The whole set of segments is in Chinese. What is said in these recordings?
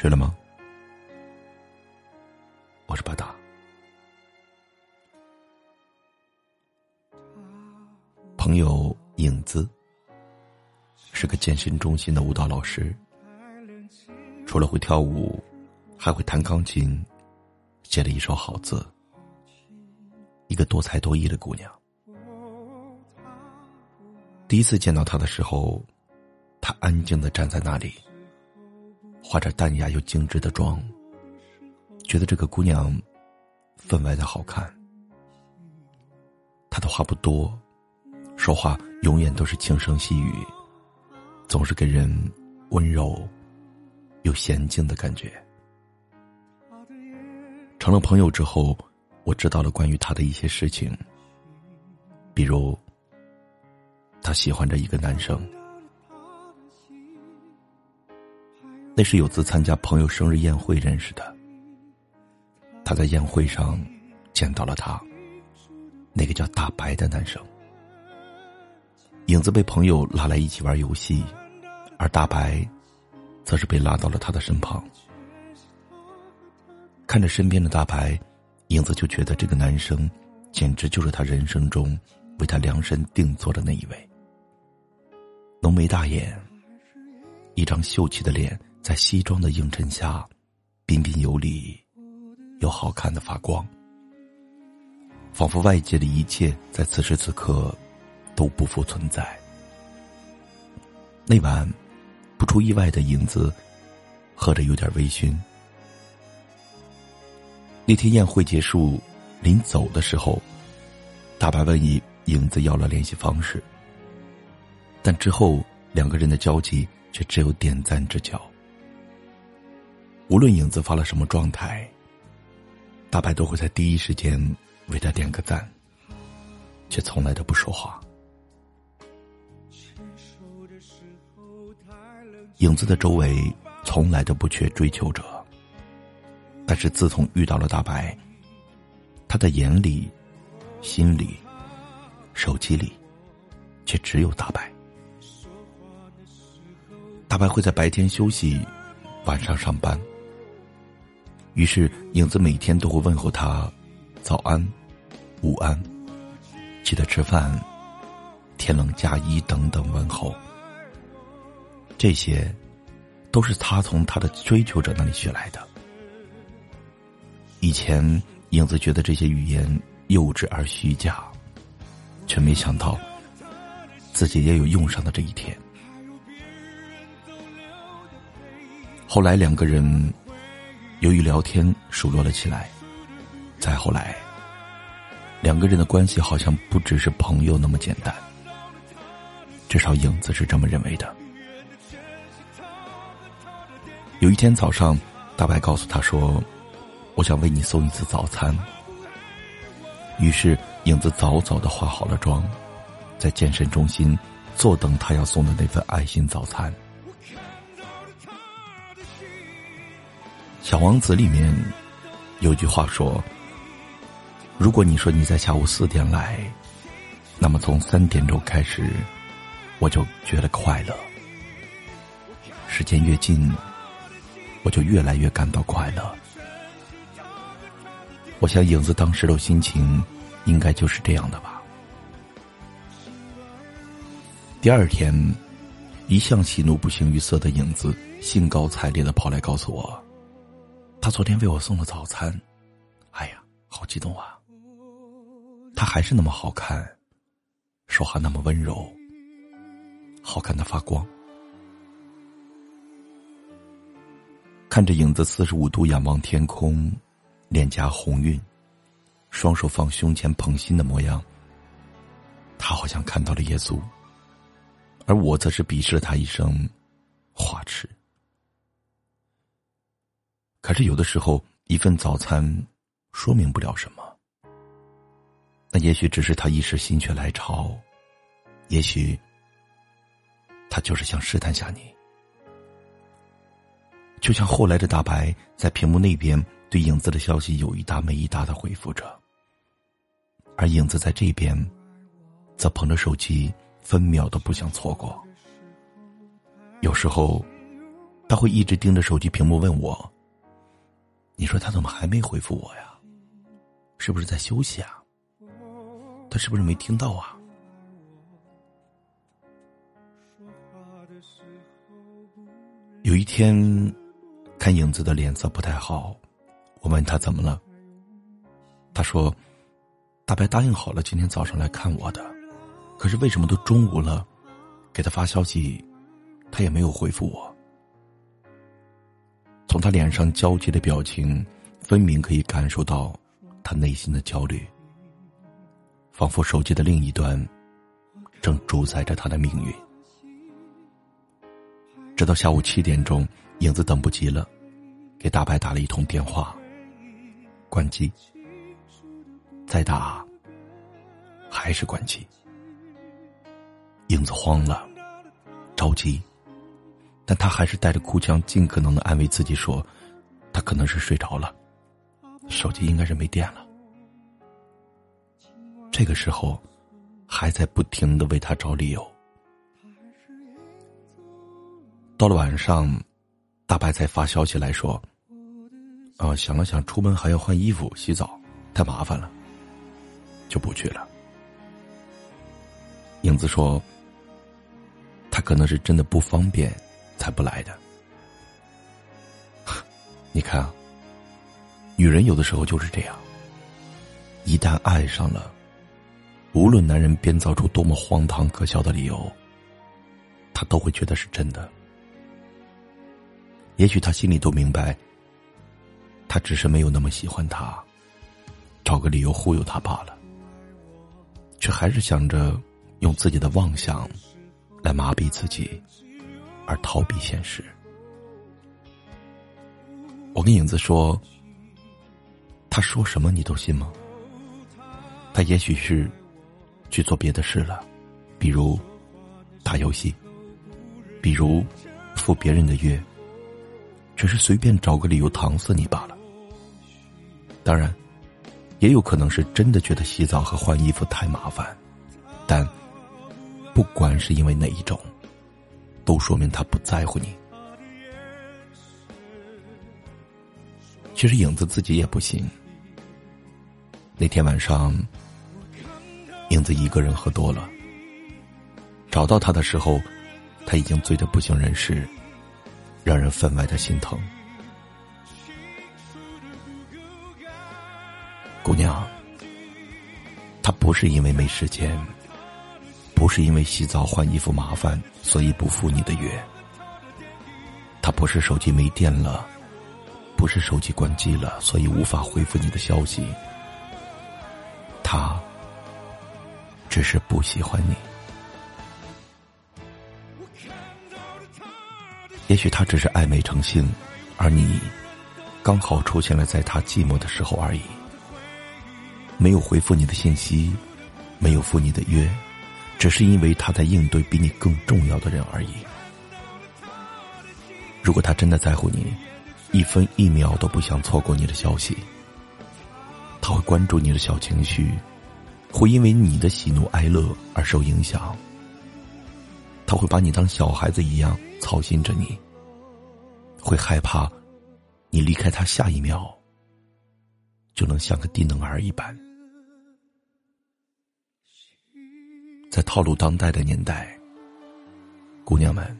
睡了吗？我是巴达。朋友影子是个健身中心的舞蹈老师，除了会跳舞，还会弹钢琴，写了一手好字。一个多才多艺的姑娘。第一次见到她的时候，她安静的站在那里。化着淡雅又精致的妆，觉得这个姑娘分外的好看。她的话不多，说话永远都是轻声细语，总是给人温柔又娴静的感觉。成了朋友之后，我知道了关于她的一些事情，比如她喜欢着一个男生。那是有次参加朋友生日宴会认识的。他在宴会上见到了他，那个叫大白的男生。影子被朋友拉来一起玩游戏，而大白，则是被拉到了他的身旁。看着身边的大白，影子就觉得这个男生，简直就是他人生中为他量身定做的那一位。浓眉大眼，一张秀气的脸。在西装的映衬下，彬彬有礼，又好看的发光，仿佛外界的一切在此时此刻都不复存在。那晚，不出意外的影子喝着有点微醺。那天宴会结束，临走的时候，大白问影影子要了联系方式，但之后两个人的交集却只有点赞之交。无论影子发了什么状态，大白都会在第一时间为他点个赞，却从来都不说话。影子的周围从来都不缺追求者，但是自从遇到了大白，他的眼里、心里、手机里，却只有大白。大白会在白天休息，晚上上班。于是，影子每天都会问候他：“早安，午安，记得吃饭，天冷加衣等等问候。”这些，都是他从他的追求者那里学来的。以前，影子觉得这些语言幼稚而虚假，却没想到，自己也有用上的这一天。后来，两个人。由于聊天熟络了起来，再后来，两个人的关系好像不只是朋友那么简单。至少影子是这么认为的。有一天早上，大白告诉他说：“我想为你送一次早餐。”于是影子早早的化好了妆，在健身中心坐等他要送的那份爱心早餐。小王子里面有句话说：“如果你说你在下午四点来，那么从三点钟开始，我就觉得快乐。时间越近，我就越来越感到快乐。我想影子当时的心情应该就是这样的吧。”第二天，一向喜怒不形于色的影子兴高采烈的跑来告诉我。他昨天为我送了早餐，哎呀，好激动啊！他还是那么好看，说话那么温柔，好看的发光。看着影子四十五度仰望天空，脸颊红晕，双手放胸前捧心的模样，他好像看到了耶稣，而我则是鄙视了他一声花痴。可是有的时候，一份早餐说明不了什么。那也许只是他一时心血来潮，也许他就是想试探下你。就像后来的大白在屏幕那边对影子的消息有一搭没一搭的回复着，而影子在这边则捧着手机，分秒都不想错过。有时候，他会一直盯着手机屏幕问我：“你说他怎么还没回复我呀？是不是在休息啊？他是不是没听到啊？”有一天，看影子的脸色不太好，我问他怎么了。他说：“大白答应好了今天早上来看我的，可是为什么都中午了，给他发消息，他也没有回复我。从他脸上焦急的表情，分明可以感受到他内心的焦虑，仿佛手机的另一端正主宰着他的命运。”直到下午七点钟，影子等不及了，给大白打了一通电话。关机。再打，还是关机。影子慌了，着急，但他还是带着哭腔，尽可能的安慰自己说：“他可能是睡着了，手机应该是没电了。”这个时候，还在不停的为他找理由。到了晚上，大白才发消息来说：“啊，想了想，出门还要换衣服、洗澡，太麻烦了，就不去了。”影子说：“他可能是真的不方便，才不来的。你看，女人有的时候就是这样，一旦爱上了，无论男人编造出多么荒唐可笑的理由，她都会觉得是真的。”也许他心里都明白，他只是没有那么喜欢他，找个理由忽悠他罢了，却还是想着用自己的妄想来麻痹自己，而逃避现实。我跟影子说，他说什么你都信吗？他也许是去做别的事了，比如打游戏，比如赴别人的约。只是随便找个理由搪塞你罢了。当然，也有可能是真的觉得洗澡和换衣服太麻烦。但，不管是因为哪一种，都说明他不在乎你。其实影子自己也不行。那天晚上，影子一个人喝多了。找到他的时候，他已经醉得不省人事。让人分外的心疼，姑娘，他不是因为没时间，不是因为洗澡换衣服麻烦，所以不赴你的约。他不是手机没电了，不是手机关机了，所以无法回复你的消息。他只是不喜欢你。也许他只是爱美成性，而你刚好出现了在他寂寞的时候而已。没有回复你的信息，没有赴你的约，只是因为他在应对比你更重要的人而已。如果他真的在乎你，一分一秒都不想错过你的消息，他会关注你的小情绪，会因为你的喜怒哀乐而受影响。他会把你当小孩子一样。操心着你，会害怕你离开他，下一秒就能像个低能儿一般。在套路当代的年代，姑娘们，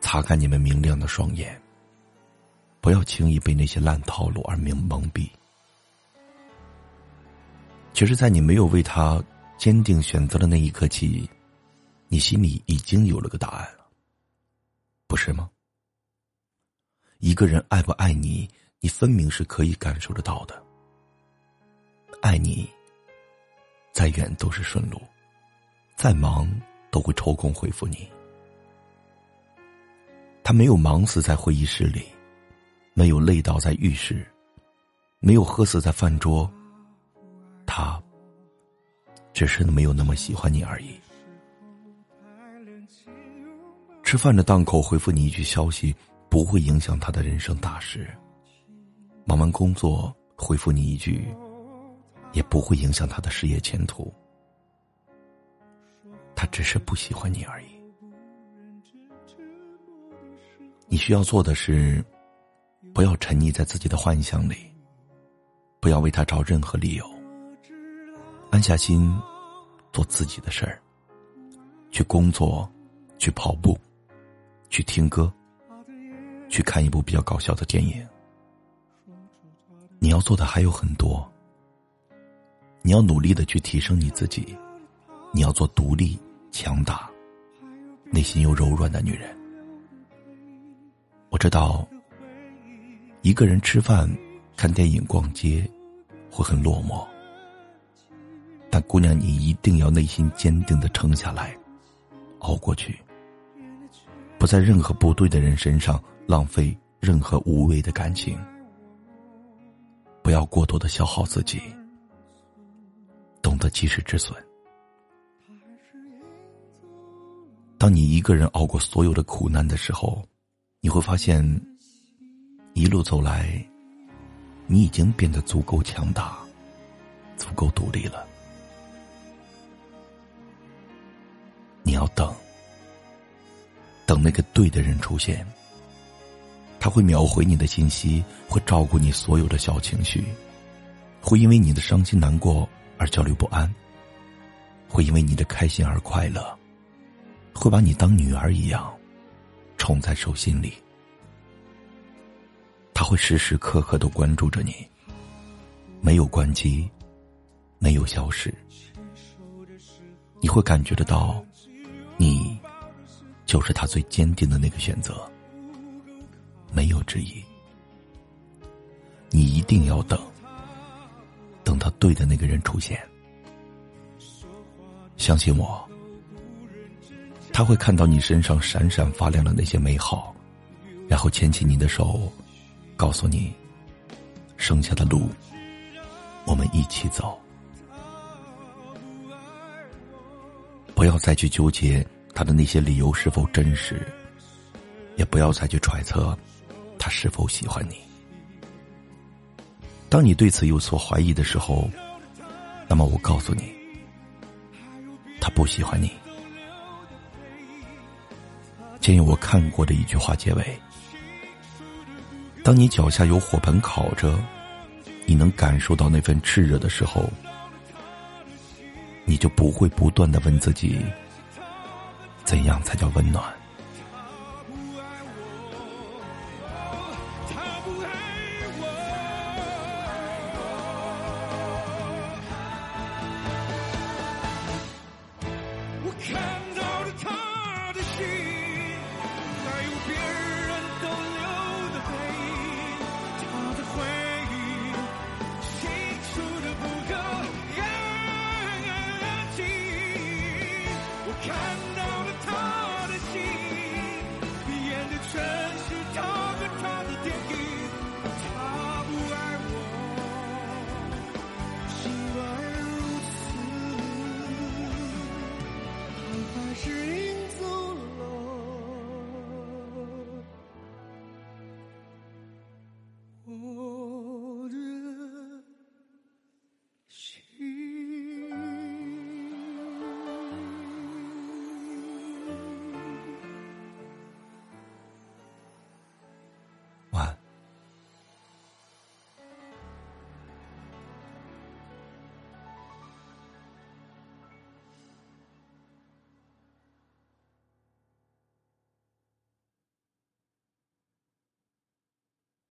擦干你们明亮的双眼，不要轻易被那些烂套路而蒙蒙蔽。其实，在你没有为他坚定选择的那一刻起，你心里已经有了个答案了。不是吗？一个人爱不爱你，你分明是可以感受得到的。爱你，再远都是顺路，再忙都会抽空回复你。他没有忙死在会议室里，没有累倒在浴室，没有喝死在饭桌，他只是没有那么喜欢你而已。吃饭的档口回复你一句消息，不会影响他的人生大事；忙完工作回复你一句，也不会影响他的事业前途。他只是不喜欢你而已。你需要做的是，不要沉溺在自己的幻想里，不要为他找任何理由，安下心，做自己的事儿，去工作，去跑步，去听歌，去看一部比较搞笑的电影。你要做的还有很多，你要努力的去提升你自己，你要做独立、强大、内心又柔软的女人。我知道，一个人吃饭、看电影、逛街会很落寞，但姑娘，你一定要内心坚定的撑下来，熬过去，不在任何不对的人身上浪费任何无谓的感情。不要过多的消耗自己，懂得及时止损。当你一个人熬过所有的苦难的时候，你会发现，一路走来，你已经变得足够强大，足够独立了。你要等，等那个对的人出现。他会秒回你的信息，会照顾你所有的小情绪，会因为你的伤心难过而焦虑不安，会因为你的开心而快乐，会把你当女儿一样宠在手心里。他会时时刻刻都关注着你，没有关机，没有消失。你会感觉得到，你就是他最坚定的那个选择。没有之一，你一定要等，他对的那个人出现。相信我，他会看到你身上闪闪发亮的那些美好，然后牵起你的手，告诉你，剩下的路，我们一起走。不要再去纠结他的那些理由是否真实，也不要再去揣测。他是否喜欢你？当你对此有所怀疑的时候，那么我告诉你，他不喜欢你。借用我看过的一句话结尾：当你脚下有火盆烤着，你能感受到那份炽热的时候，你就不会不断的问自己：怎样才叫温暖？